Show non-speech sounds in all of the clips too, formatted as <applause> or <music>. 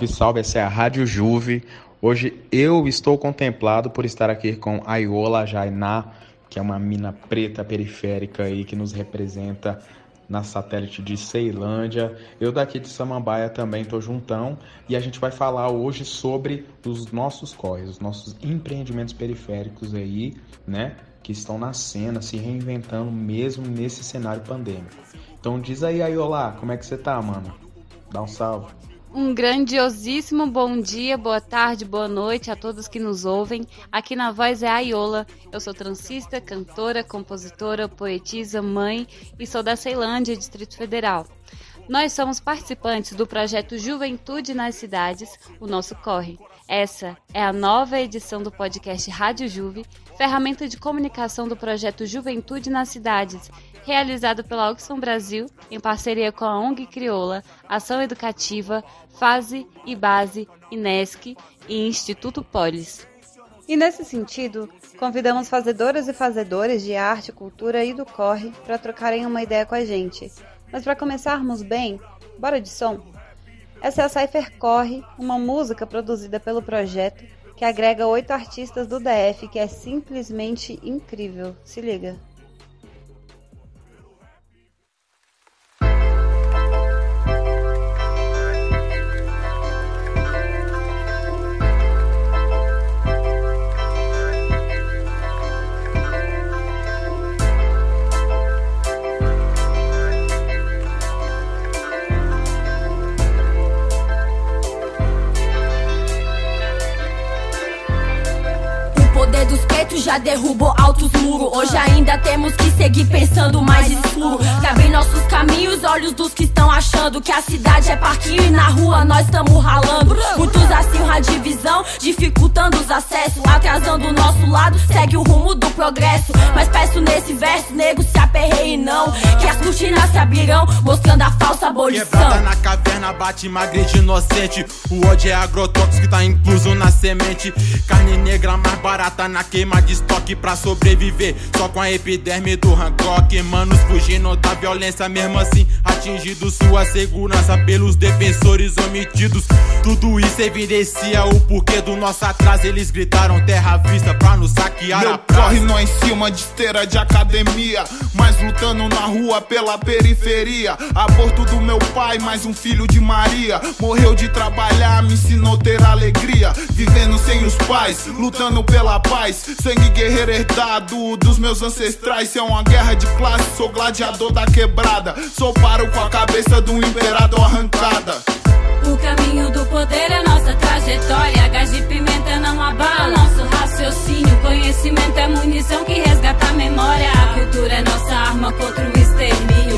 Salve, salve, essa é a Rádio Juve. Hoje eu estou contemplado por estar aqui com a Iola Jainá, que é uma mina preta periférica aí que nos representa na satélite de Ceilândia. Eu daqui de Samambaia também estou juntão e a gente vai falar hoje sobre os nossos corres, os nossos empreendimentos periféricos aí, né? Que estão na cena, se reinventando mesmo nesse cenário pandêmico. Então diz aí, Aiola, como é que você tá, mano? Dá um salve. Um grandiosíssimo bom dia, boa tarde, boa noite a todos que nos ouvem. Aqui na voz é a Aiola. Eu sou transista, cantora, compositora, poetisa, mãe e sou da Ceilândia, Distrito Federal. Nós somos participantes do projeto Juventude nas Cidades, o nosso corre. Essa é a nova edição do podcast Rádio Juve, ferramenta de comunicação do projeto Juventude nas Cidades, realizado pela Oxfam Brasil em parceria com a ONG Crioula, Ação Educativa, Fase e Base, INESC e Instituto Polis. E nesse sentido, convidamos fazedoras e fazedores de arte, cultura e do corre para trocarem uma ideia com a gente. Mas para começarmos bem, bora de som? Essa é a Cypher Corre, uma música produzida pelo projeto que agrega oito artistas do DF que é simplesmente incrível. Se liga. Já derrubou altos muros. Hoje ainda temos que seguir pensando mais escuro. Abrir nossos caminhos, olhos dos que estão achando que a cidade é parquinho e na rua nós estamos ralando. Muitos acirram a divisão, dificultando os acessos, atrasando o nosso lado, segue o rumo do progresso. Mas peço nesse verso, nego, se aperreie não. Que as cortinas se abrirão, mostrando a falsa abolição. Quebrada na caverna, bate magre de inocente. O ódio é agrotóxico que tá incluso na semente. Carne negra mais barata na queima de estoque pra sobreviver. Só com a epiderme do Hancock. Manos fugindo da violência, mesmo assim atingido sua segurança pelos defensores omitidos. Tudo isso evidencia o porquê do nosso atraso. Eles gritaram terra vista pra nos saquear. Meu corre não em cima de esteira de academia, mas lutando na rua pela periferia. Aborto do meu pai, mais um filho de Maria. Morreu de trabalhar, me ensinou ter alegria. Vivendo sem os pais, lutando pela paz. Sangue guerreiro herdado dos meus ancestrais. Se é uma guerra de classe, sou gladiador da quebrada. Sou paro com a cabeça do imperador arrancada. O caminho do poder é nossa trajetória. Gás de pimenta não abala nosso raciocínio. Conhecimento é munição que resgata a memória. A cultura é nossa arma contra o extermínio.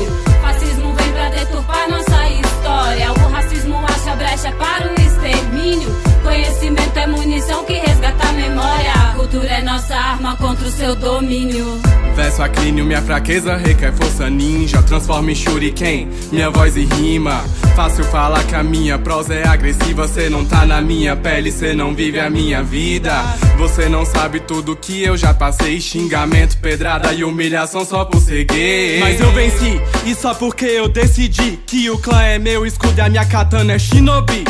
Seu domínio. Verso aclínio, minha fraqueza requer força ninja. Transforma em shuriken, minha voz e rima. Fácil falar que a minha prosa é agressiva. Cê não tá na minha pele, cê não vive a minha vida. Você não sabe tudo que eu já passei. Xingamento, pedrada e humilhação só por ser gay. Mas eu venci, e só porque eu decidi que o clã é meu escudo e a minha katana é shinobi.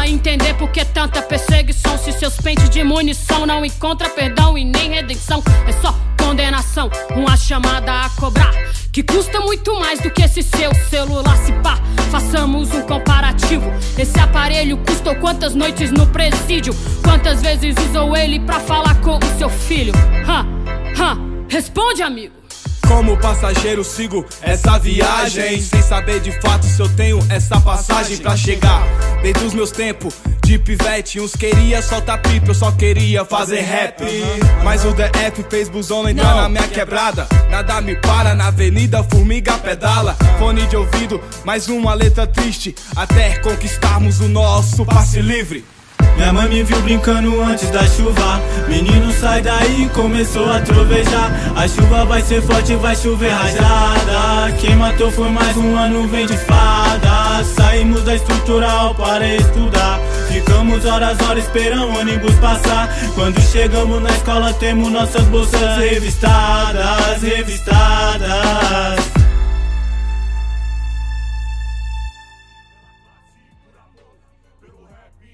Pra entender por que tanta perseguição. Se seus pentes de munição não encontra perdão e nem redenção. É só condenação, uma chamada a cobrar. Que custa muito mais do que esse seu celular. Se pá, façamos um comparativo. Esse aparelho custou quantas noites no presídio? Quantas vezes usou ele pra falar com o seu filho? Ha, ha, responde, amigo. Como passageiro sigo essa viagem. Sem saber de fato se eu tenho essa passagem pra chegar. Desde os meus tempos de pivete Uns queria soltar pipa, eu só queria fazer rap. Mas o DF fez busão entrar na minha quebrada. Nada me para na avenida, formiga pedala. Fone de ouvido, mais uma letra triste. Até conquistarmos o nosso passe livre minha mãe me viu brincando antes da chuva. Menino sai daí, começou a trovejar. A chuva vai ser forte, vai chover rajada Quem matou foi mais um ano, vem de fada. Saímos da estrutural para estudar. Ficamos horas, horas esperando ônibus passar. Quando chegamos na escola temos nossas bolsas revistadas, revistadas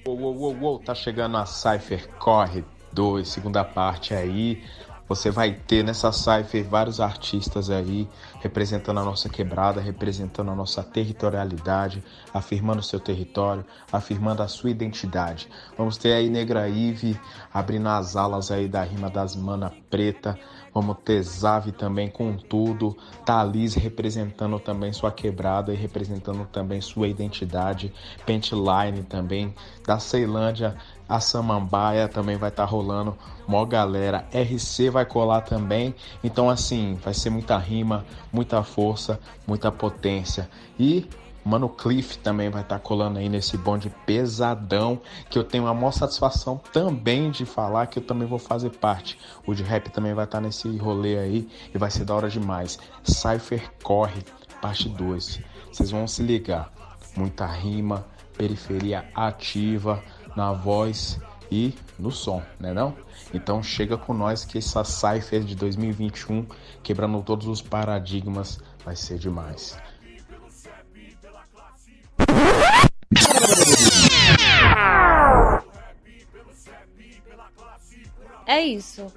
Uou, uou, uou, tá chegando a Cypher Corre 2, segunda parte aí. Você vai ter nessa Cypher vários artistas aí representando a nossa quebrada, representando a nossa territorialidade, afirmando o seu território, afirmando a sua identidade. Vamos ter aí Negra Ive abrindo as alas aí da rima das Mana Preta. Vamos ter Zave também com tudo. Thalis representando também sua quebrada e representando também sua identidade. Pentline também da Ceilândia a Samambaia também vai estar tá rolando, mó galera, RC vai colar também, então assim, vai ser muita rima, muita força, muita potência. E Mano Cliff também vai estar tá colando aí nesse bonde pesadão, que eu tenho a maior satisfação também de falar que eu também vou fazer parte. O de rap também vai estar tá nesse rolê aí e vai ser da hora demais. Cypher Corre, parte 2. Vocês vão se ligar. Muita rima, periferia ativa, na voz e no som, né não? Então chega com nós que essa Cypher de 2021, quebrando todos os paradigmas, vai ser demais. É isso.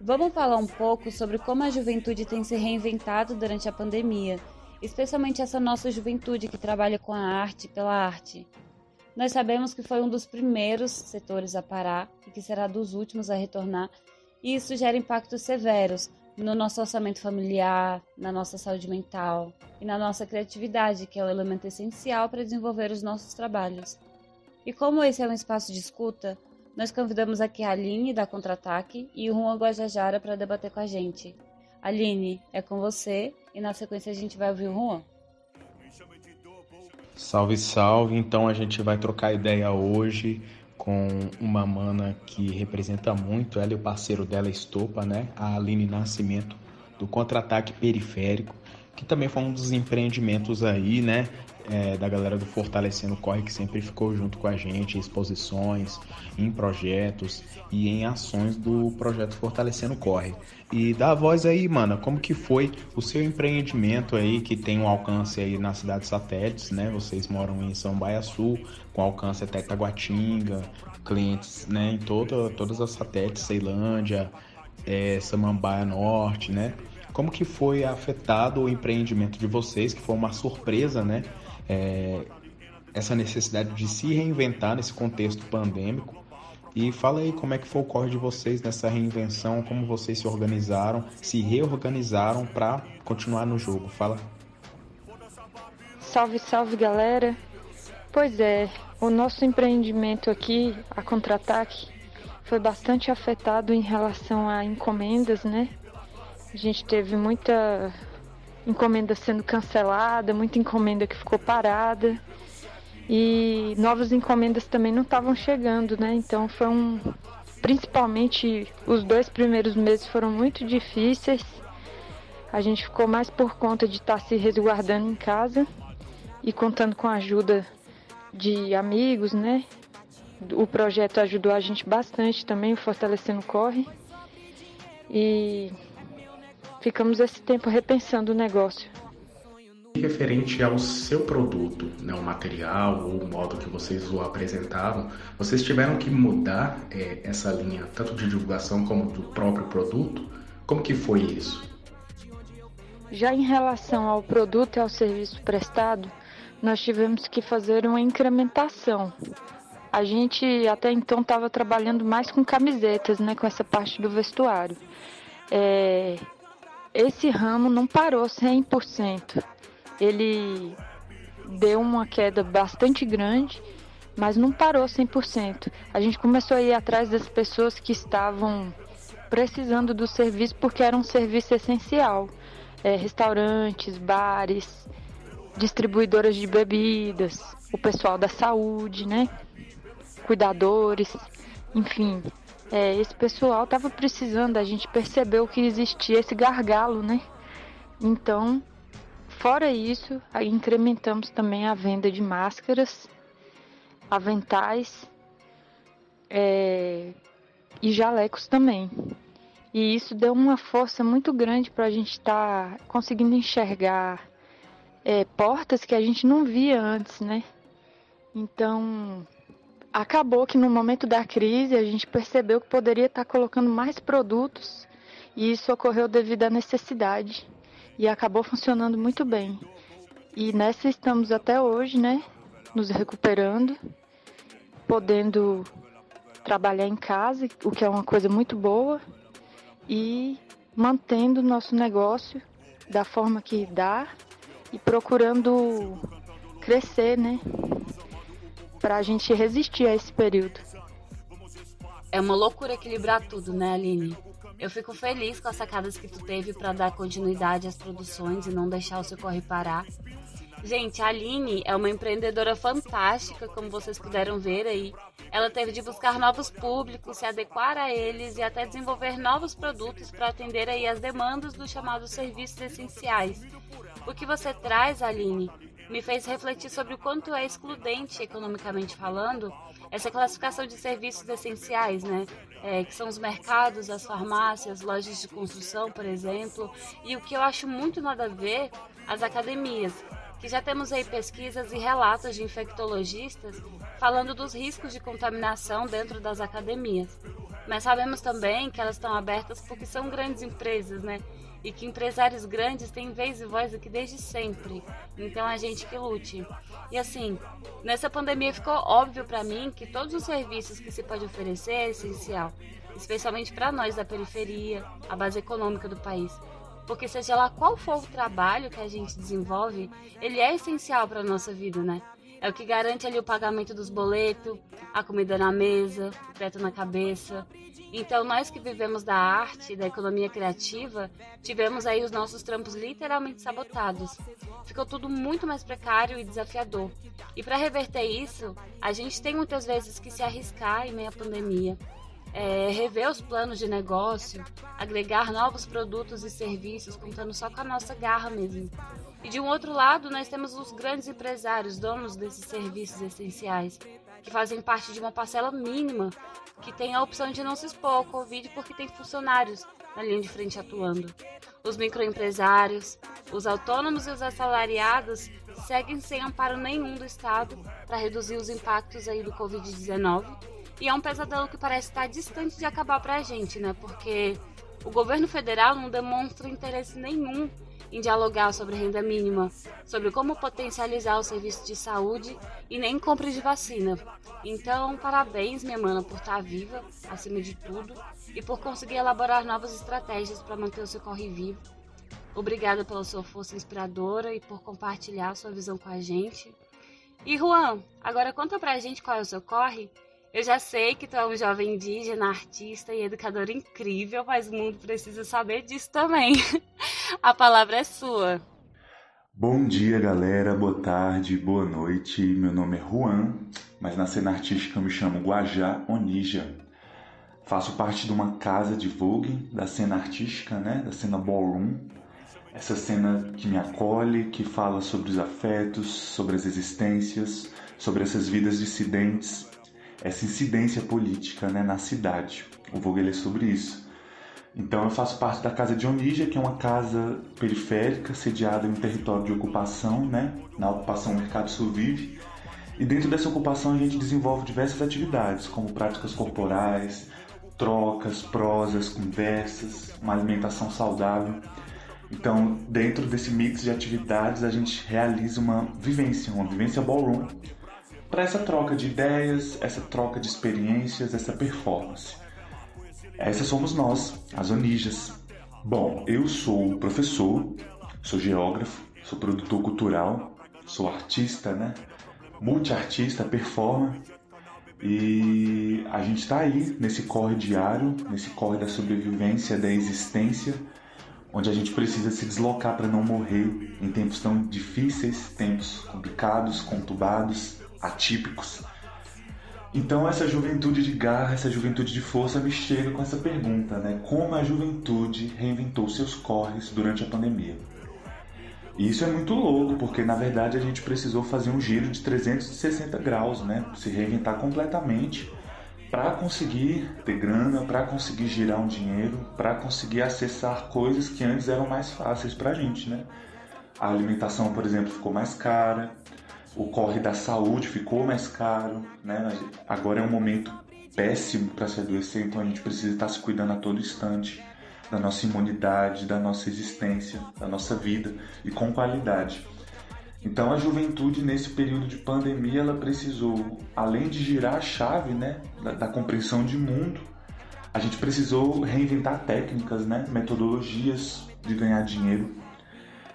Vamos falar um pouco sobre como a juventude tem se reinventado durante a pandemia, especialmente essa nossa juventude que trabalha com a arte pela arte. Nós sabemos que foi um dos primeiros setores a parar e que será dos últimos a retornar, e isso gera impactos severos no nosso orçamento familiar, na nossa saúde mental e na nossa criatividade, que é o elemento essencial para desenvolver os nossos trabalhos. E como esse é um espaço de escuta, nós convidamos aqui a Aline da Contra-Ataque e o Juan Guajajara para debater com a gente. Aline, é com você e na sequência a gente vai ouvir o Juan. Salve, salve! Então a gente vai trocar ideia hoje com uma mana que representa muito, ela e o parceiro dela, Estopa, né? A Aline Nascimento, do Contra-Ataque Periférico, que também foi um dos empreendimentos aí, né? é, da galera do Fortalecendo Corre, que sempre ficou junto com a gente em exposições, em projetos e em ações do projeto Fortalecendo Corre. E dá a voz aí, mano, como que foi o seu empreendimento aí, que tem um alcance aí na cidade satélites, né? Vocês moram em São Baiaçu, com alcance até Taguatinga, clientes, né, em toda, todas as satélites, Ceilândia, é, Samambaia Norte, né? Como que foi afetado o empreendimento de vocês, que foi uma surpresa, né? é, essa necessidade de se reinventar nesse contexto pandêmico. E fala aí como é que foi o corre de vocês nessa reinvenção, como vocês se organizaram, se reorganizaram para continuar no jogo. Fala. Salve, salve galera. Pois é, o nosso empreendimento aqui, a Contra-Ataque, foi bastante afetado em relação a encomendas, né? A gente teve muita encomenda sendo cancelada, muita encomenda que ficou parada e novas encomendas também não estavam chegando, né? Então foi um. Principalmente os dois primeiros meses foram muito difíceis. A gente ficou mais por conta de estar tá se resguardando em casa e contando com a ajuda de amigos, né? O projeto ajudou a gente bastante também, fortalecendo o corre. E ficamos esse tempo repensando o negócio. Referente ao seu produto, né, o material ou o modo que vocês o apresentaram, vocês tiveram que mudar é, essa linha tanto de divulgação como do próprio produto? Como que foi isso? Já em relação ao produto e ao serviço prestado, nós tivemos que fazer uma incrementação. A gente até então estava trabalhando mais com camisetas, né, com essa parte do vestuário. É, esse ramo não parou 100%. Ele deu uma queda bastante grande, mas não parou 100%. A gente começou a ir atrás das pessoas que estavam precisando do serviço porque era um serviço essencial. É, restaurantes, bares, distribuidoras de bebidas, o pessoal da saúde, né? Cuidadores, enfim, é, esse pessoal estava precisando, a gente percebeu que existia esse gargalo, né? Então, fora isso, incrementamos também a venda de máscaras, aventais é, e jalecos também. E isso deu uma força muito grande para a gente estar tá conseguindo enxergar é, portas que a gente não via antes, né? Então, acabou que no momento da crise a gente percebeu que poderia estar colocando mais produtos e isso ocorreu devido à necessidade e acabou funcionando muito bem. E nessa estamos até hoje, né? Nos recuperando, podendo trabalhar em casa, o que é uma coisa muito boa, e mantendo nosso negócio da forma que dá e procurando crescer, né? Para a gente resistir a esse período. É uma loucura equilibrar tudo, né, Aline? Eu fico feliz com as sacadas que tu teve para dar continuidade às produções e não deixar o seu corre parar. Gente, a Aline é uma empreendedora fantástica, como vocês puderam ver aí. Ela teve de buscar novos públicos, se adequar a eles e até desenvolver novos produtos para atender aí as demandas dos chamados serviços essenciais. O que você traz, Aline, me fez refletir sobre o quanto é excludente, economicamente falando, essa classificação de serviços essenciais, né? É, que são os mercados, as farmácias, lojas de construção, por exemplo, e o que eu acho muito nada a ver, as academias, que já temos aí pesquisas e relatos de infectologistas falando dos riscos de contaminação dentro das academias. Mas sabemos também que elas estão abertas porque são grandes empresas, né? E que empresários grandes têm vez e voz aqui desde sempre. Então a gente que lute. E assim, nessa pandemia ficou óbvio para mim que todos os serviços que se pode oferecer é essencial, especialmente para nós da periferia, a base econômica do país. Porque seja lá qual for o trabalho que a gente desenvolve, ele é essencial para nossa vida, né? É o que garante ali o pagamento dos boletos, a comida na mesa, o teto na cabeça. Então, nós que vivemos da arte, da economia criativa, tivemos aí os nossos trampos literalmente sabotados. Ficou tudo muito mais precário e desafiador. E para reverter isso, a gente tem muitas vezes que se arriscar em meio à pandemia é, rever os planos de negócio, agregar novos produtos e serviços, contando só com a nossa garra mesmo. E de um outro lado, nós temos os grandes empresários, donos desses serviços essenciais, que fazem parte de uma parcela mínima, que tem a opção de não se expor ao Covid porque tem funcionários na linha de frente atuando. Os microempresários, os autônomos e os assalariados seguem sem amparo nenhum do Estado para reduzir os impactos aí do Covid-19 e é um pesadelo que parece estar distante de acabar para a gente, né? Porque o governo federal não demonstra interesse nenhum em dialogar sobre renda mínima, sobre como potencializar o serviço de saúde e nem compra de vacina. Então, parabéns, minha mana, por estar viva, acima de tudo, e por conseguir elaborar novas estratégias para manter o seu corre vivo. Obrigada pela sua força inspiradora e por compartilhar sua visão com a gente. E Juan, agora conta pra gente qual é o seu corre eu já sei que tu é um jovem indígena, artista e educador incrível, mas o mundo precisa saber disso também. <laughs> <laughs> A palavra é sua. Bom dia, galera. Boa tarde, boa noite. Meu nome é Juan, mas na cena artística eu me chamo Guajá Onija. Faço parte de uma casa de Vogue, da cena artística, né? Da cena ballroom. Essa cena que me acolhe, que fala sobre os afetos, sobre as existências, sobre essas vidas dissidentes essa incidência política né, na cidade. O Vogel é sobre isso. Então eu faço parte da Casa de Onígia, que é uma casa periférica sediada em um território de ocupação, né, na ocupação Mercado Sul. E dentro dessa ocupação a gente desenvolve diversas atividades, como práticas corporais, trocas, prosas, conversas, uma alimentação saudável. Então, dentro desse mix de atividades, a gente realiza uma vivência, uma vivência ballroom, para essa troca de ideias, essa troca de experiências, essa performance. Essas somos nós, as Onijas. Bom, eu sou professor, sou geógrafo, sou produtor cultural, sou artista, né? Multiartista, performer. E a gente está aí nesse corre diário, nesse corre da sobrevivência, da existência, onde a gente precisa se deslocar para não morrer em tempos tão difíceis, tempos complicados, conturbados atípicos. Então essa juventude de garra, essa juventude de força me chega com essa pergunta, né? Como a juventude reinventou seus corres durante a pandemia? E isso é muito louco, porque na verdade a gente precisou fazer um giro de 360 graus, né? Se reinventar completamente para conseguir ter grana, para conseguir girar um dinheiro, para conseguir acessar coisas que antes eram mais fáceis para a gente, né? A alimentação, por exemplo, ficou mais cara, o corre da saúde ficou mais caro, né? Agora é um momento péssimo para se adoecer, então a gente precisa estar se cuidando a todo instante da nossa imunidade, da nossa existência, da nossa vida e com qualidade. Então a juventude nesse período de pandemia ela precisou, além de girar a chave, né, da, da compreensão de mundo, a gente precisou reinventar técnicas, né, metodologias de ganhar dinheiro.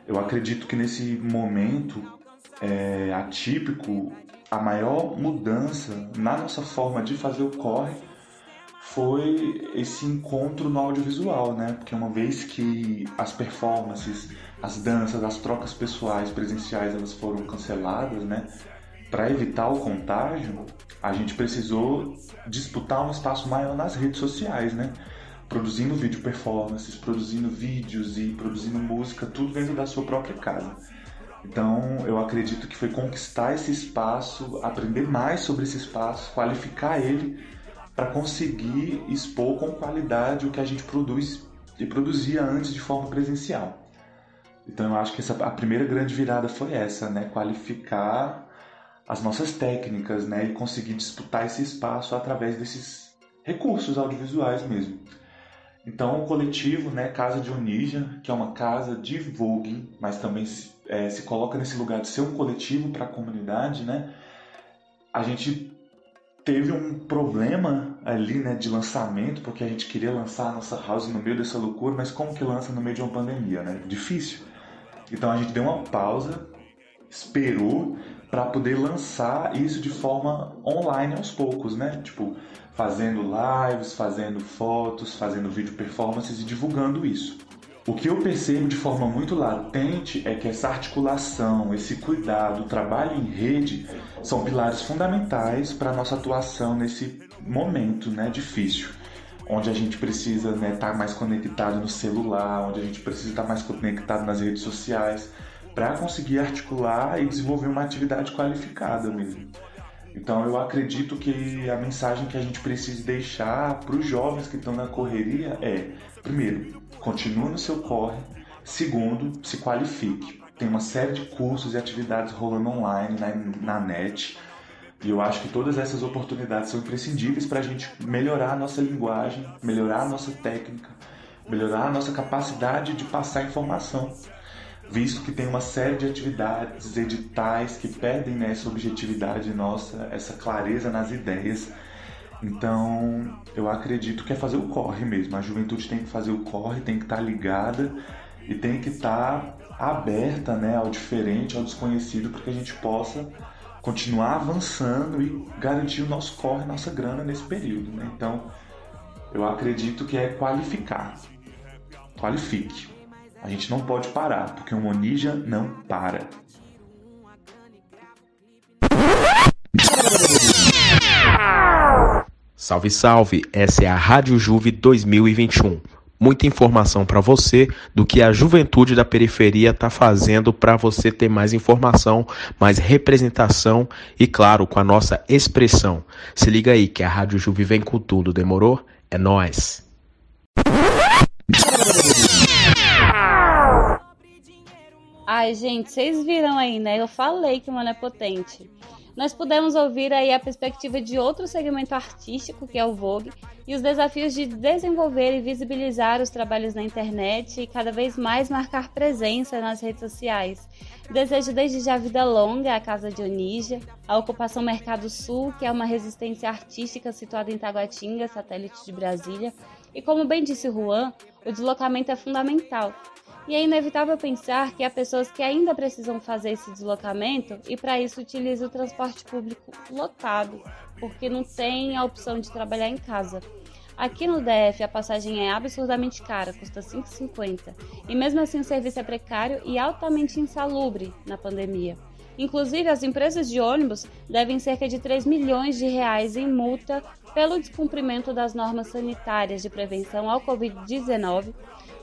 Eu acredito que nesse momento é, atípico, a maior mudança na nossa forma de fazer o corre foi esse encontro no audiovisual, né? Porque uma vez que as performances, as danças, as trocas pessoais presenciais elas foram canceladas, né? Para evitar o contágio, a gente precisou disputar um espaço maior nas redes sociais, né? Produzindo vídeo performances, produzindo vídeos e produzindo música, tudo dentro da sua própria casa. Então, eu acredito que foi conquistar esse espaço, aprender mais sobre esse espaço, qualificar ele para conseguir expor com qualidade o que a gente produz e produzia antes de forma presencial. Então eu acho que essa, a primeira grande virada foi essa, né? Qualificar as nossas técnicas, né? E conseguir disputar esse espaço através desses recursos audiovisuais mesmo. Então o coletivo, né? Casa de Onígia, que é uma casa de vogue, mas também se, é, se coloca nesse lugar de ser um coletivo para a comunidade, né? A gente teve um problema ali, né, de lançamento, porque a gente queria lançar a nossa house no meio dessa loucura, mas como que lança no meio de uma pandemia, né? Difícil. Então a gente deu uma pausa, esperou para poder lançar isso de forma online aos poucos, né? Tipo, fazendo lives, fazendo fotos, fazendo vídeo performances e divulgando isso. O que eu percebo de forma muito latente é que essa articulação, esse cuidado, o trabalho em rede são pilares fundamentais para a nossa atuação nesse momento né, difícil, onde a gente precisa estar né, tá mais conectado no celular, onde a gente precisa estar tá mais conectado nas redes sociais, para conseguir articular e desenvolver uma atividade qualificada mesmo. Então eu acredito que a mensagem que a gente precisa deixar para os jovens que estão na correria é, primeiro, continue no seu corre, segundo, se qualifique. Tem uma série de cursos e atividades rolando online na, na net. E eu acho que todas essas oportunidades são imprescindíveis para a gente melhorar a nossa linguagem, melhorar a nossa técnica, melhorar a nossa capacidade de passar informação visto que tem uma série de atividades, editais que perdem né, essa objetividade nossa, essa clareza nas ideias. Então, eu acredito que é fazer o corre mesmo. A juventude tem que fazer o corre, tem que estar tá ligada e tem que estar tá aberta né, ao diferente, ao desconhecido, para que a gente possa continuar avançando e garantir o nosso corre, nossa grana nesse período. Né? Então, eu acredito que é qualificar. Qualifique. A gente não pode parar, porque um Onija não para. Salve, salve! Essa é a Rádio Juve 2021. Muita informação para você do que a juventude da periferia está fazendo para você ter mais informação, mais representação e, claro, com a nossa expressão. Se liga aí que a Rádio Juve vem com tudo, demorou? É nós. Ai, gente, vocês viram aí, né? Eu falei que o Mano é potente. Nós pudemos ouvir aí a perspectiva de outro segmento artístico, que é o Vogue, e os desafios de desenvolver e visibilizar os trabalhos na internet e cada vez mais marcar presença nas redes sociais. Desejo desde já vida longa à Casa de Onígia, a ocupação Mercado Sul, que é uma resistência artística situada em Taguatinga, satélite de Brasília, e como bem disse Juan, o deslocamento é fundamental, e é inevitável pensar que há pessoas que ainda precisam fazer esse deslocamento e para isso utilizam o transporte público lotado, porque não tem a opção de trabalhar em casa. Aqui no DF a passagem é absurdamente cara, custa 5,50, e mesmo assim o serviço é precário e altamente insalubre na pandemia. Inclusive, as empresas de ônibus devem cerca de 3 milhões de reais em multa pelo descumprimento das normas sanitárias de prevenção ao Covid-19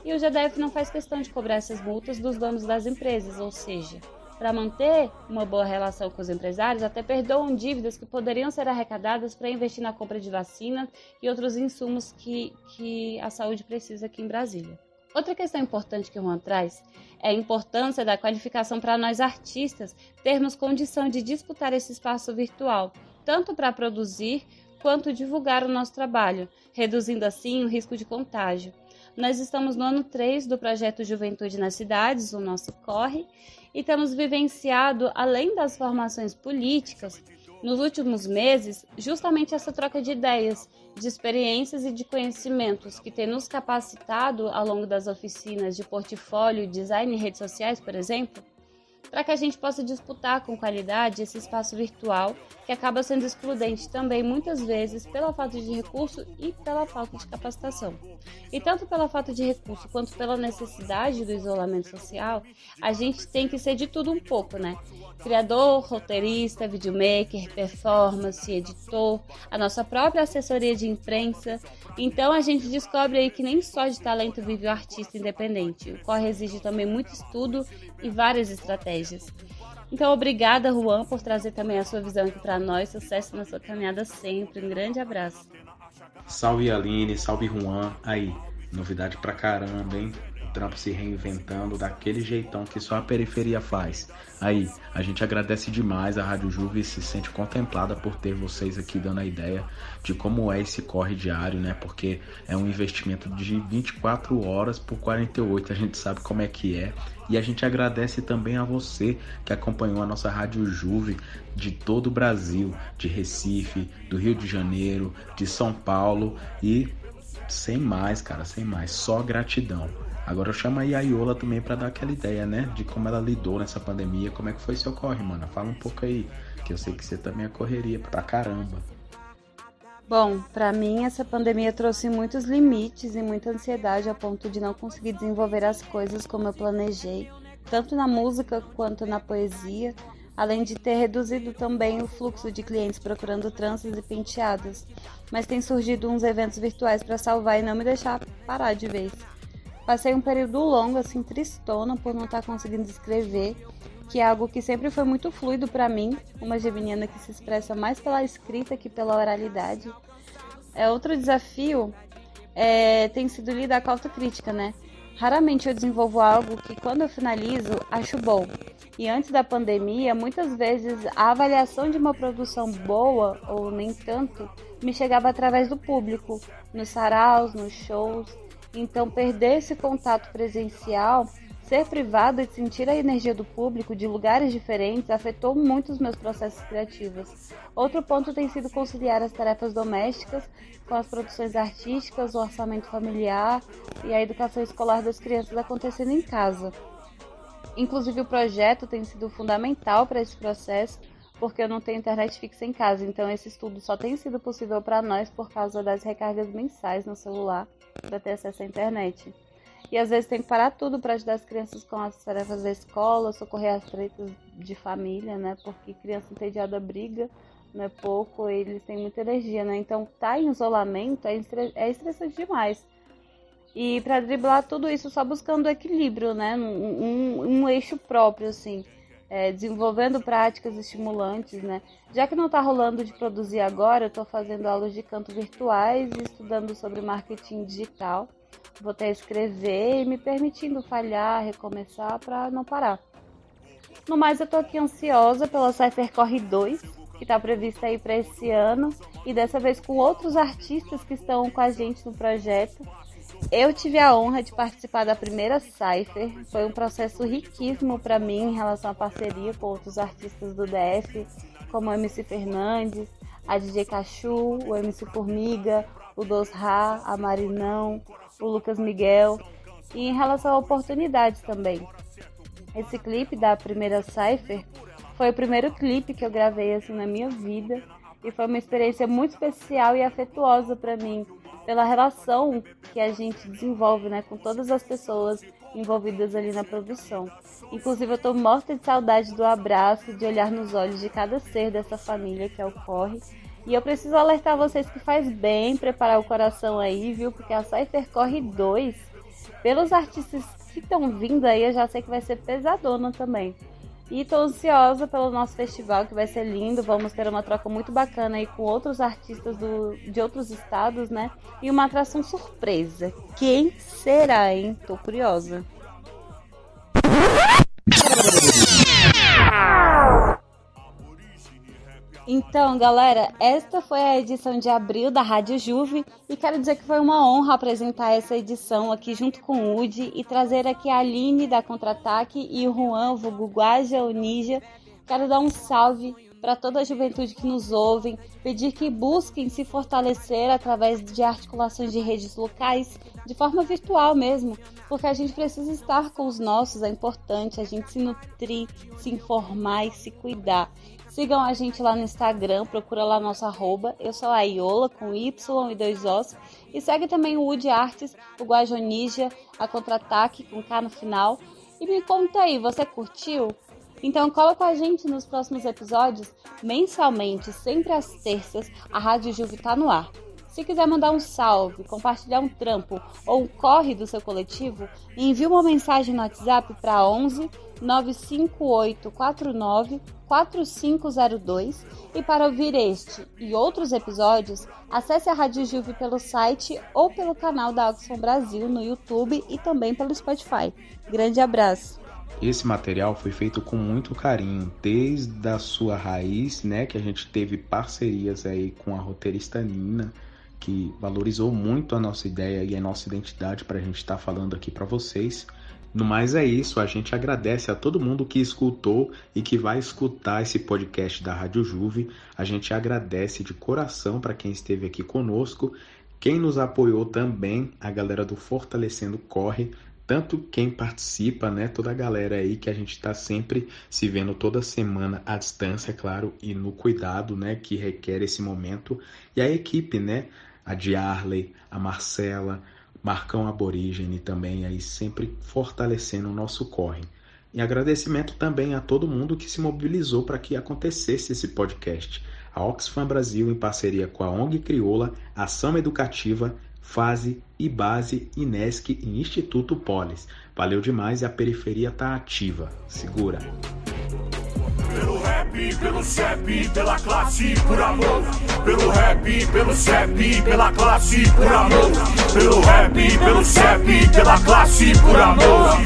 e o GDF não faz questão de cobrar essas multas dos donos das empresas, ou seja, para manter uma boa relação com os empresários, até perdoam dívidas que poderiam ser arrecadadas para investir na compra de vacinas e outros insumos que, que a saúde precisa aqui em Brasília. Outra questão importante que o Juan traz é a importância da qualificação para nós artistas termos condição de disputar esse espaço virtual, tanto para produzir quanto divulgar o nosso trabalho, reduzindo assim o risco de contágio. Nós estamos no ano 3 do projeto Juventude nas Cidades, o nosso Corre, e temos vivenciado, além das formações políticas, nos últimos meses, justamente essa troca de ideias, de experiências e de conhecimentos que tem nos capacitado ao longo das oficinas de portfólio, design e redes sociais, por exemplo, para que a gente possa disputar com qualidade esse espaço virtual que acaba sendo excludente também muitas vezes pela falta de recurso e pela falta de capacitação. E tanto pela falta de recurso quanto pela necessidade do isolamento social, a gente tem que ser de tudo um pouco, né? Criador, roteirista, videomaker, performance, editor, a nossa própria assessoria de imprensa. Então a gente descobre aí que nem só de talento vive o artista independente. O corre exige também muito estudo e várias estratégias. Então, obrigada, Juan, por trazer também a sua visão aqui para nós. Sucesso na sua caminhada sempre. Um grande abraço. Salve Aline, salve Juan. Aí, novidade pra caramba, hein? Trampo se reinventando daquele jeitão que só a periferia faz. Aí, a gente agradece demais a Rádio Juve e se sente contemplada por ter vocês aqui dando a ideia de como é esse corre diário, né? Porque é um investimento de 24 horas por 48, a gente sabe como é que é. E a gente agradece também a você que acompanhou a nossa Rádio Juve de todo o Brasil, de Recife, do Rio de Janeiro, de São Paulo e sem mais, cara, sem mais, só gratidão. Agora eu chamo a Iola também para dar aquela ideia, né? De como ela lidou nessa pandemia, como é que foi seu corre, mano. Fala um pouco aí, que eu sei que você também é correria pra caramba. Bom, para mim essa pandemia trouxe muitos limites e muita ansiedade a ponto de não conseguir desenvolver as coisas como eu planejei, tanto na música quanto na poesia, além de ter reduzido também o fluxo de clientes procurando tranças e penteadas. Mas tem surgido uns eventos virtuais para salvar e não me deixar parar de vez. Passei um período longo, assim, tristona por não estar tá conseguindo escrever, que é algo que sempre foi muito fluido para mim, uma geminiana que se expressa mais pela escrita que pela oralidade. É outro desafio é, tem sido lidar com a autocrítica, né? Raramente eu desenvolvo algo que quando eu finalizo acho bom. E antes da pandemia, muitas vezes a avaliação de uma produção boa ou nem tanto me chegava através do público, nos saraus, nos shows. Então, perder esse contato presencial, ser privado e sentir a energia do público de lugares diferentes afetou muito os meus processos criativos. Outro ponto tem sido conciliar as tarefas domésticas com as produções artísticas, o orçamento familiar e a educação escolar das crianças acontecendo em casa. Inclusive, o projeto tem sido fundamental para esse processo, porque eu não tenho internet fixa em casa, então esse estudo só tem sido possível para nós por causa das recargas mensais no celular para ter acesso à internet. E às vezes tem que parar tudo para ajudar as crianças com as tarefas da escola, socorrer as tretas de família, né? Porque criança entediada briga, não é pouco, eles têm muita energia, né? Então tá em isolamento é, é estressante demais. E para driblar tudo isso só buscando equilíbrio, né? Um, um, um eixo próprio, assim é, desenvolvendo práticas estimulantes, né? Já que não está rolando de produzir agora, eu estou fazendo aulas de canto virtuais e estudando sobre marketing digital. Vou até escrever e me permitindo falhar, recomeçar para não parar. No mais, eu estou aqui ansiosa pela Cypher Corre 2, que está prevista aí para esse ano, e dessa vez com outros artistas que estão com a gente no projeto. Eu tive a honra de participar da primeira Cypher. Foi um processo riquíssimo para mim em relação à parceria com outros artistas do DF, como o MC Fernandes, a DJ Cachu, o MC Formiga, o Dos Ra, a Marinão, o Lucas Miguel. E em relação a oportunidades também. Esse clipe da primeira Cypher foi o primeiro clipe que eu gravei assim na minha vida e foi uma experiência muito especial e afetuosa para mim pela relação que a gente desenvolve né, com todas as pessoas envolvidas ali na produção. Inclusive, eu estou morta de saudade do abraço, de olhar nos olhos de cada ser dessa família que é. E eu preciso alertar vocês que faz bem preparar o coração aí, viu? Porque a Cypher Corre 2, pelos artistas que estão vindo aí, eu já sei que vai ser pesadona também. E tô ansiosa pelo nosso festival, que vai ser lindo. Vamos ter uma troca muito bacana aí com outros artistas do, de outros estados, né? E uma atração surpresa. Quem será, hein? Tô curiosa. <laughs> Então, galera, esta foi a edição de abril da Rádio Juve e quero dizer que foi uma honra apresentar essa edição aqui junto com o Udi e trazer aqui a Aline da Contra-Ataque e o Juan, o Guguaja, o Ninja. Quero dar um salve para toda a juventude que nos ouvem, pedir que busquem se fortalecer através de articulações de redes locais, de forma virtual mesmo, porque a gente precisa estar com os nossos, é importante a gente se nutrir, se informar e se cuidar. Sigam a gente lá no Instagram, procura lá nosso arroba. Eu sou a Iola, com Y e dois Os. E segue também o Wood Arts, o Guajonija, a Contra-Ataque, com K no final. E me conta aí, você curtiu? Então cola com a gente nos próximos episódios. Mensalmente, sempre às terças, a Rádio Juve tá no ar. Se quiser mandar um salve, compartilhar um trampo ou um corre do seu coletivo, envie uma mensagem no WhatsApp para 11 95849 4502 e para ouvir este e outros episódios, acesse a Rádio Juve pelo site ou pelo canal da Oxfam Brasil no YouTube e também pelo Spotify. Grande abraço! Esse material foi feito com muito carinho, desde a sua raiz, né, que a gente teve parcerias aí com a roteirista Nina, que valorizou muito a nossa ideia e a nossa identidade para a gente estar tá falando aqui para vocês. No mais é isso, a gente agradece a todo mundo que escutou e que vai escutar esse podcast da Rádio Juve. A gente agradece de coração para quem esteve aqui conosco, quem nos apoiou também, a galera do Fortalecendo Corre, tanto quem participa, né, toda a galera aí que a gente está sempre se vendo toda semana à distância, é claro, e no cuidado, né, que requer esse momento, e a equipe, né, a Diarley, a Marcela, Marcão Aborígene também aí sempre fortalecendo o nosso corre. E agradecimento também a todo mundo que se mobilizou para que acontecesse esse podcast. A Oxfam Brasil, em parceria com a ONG Crioula, Ação Educativa, Fase e Base, Inesc e Instituto Polis. Valeu demais e a periferia está ativa. Segura! Pelo CEP, pela classe, por amor. Pelo rap, pelo CEP, pela classe, por amor. Pelo rap, pelo CEP, pela classe, por amor.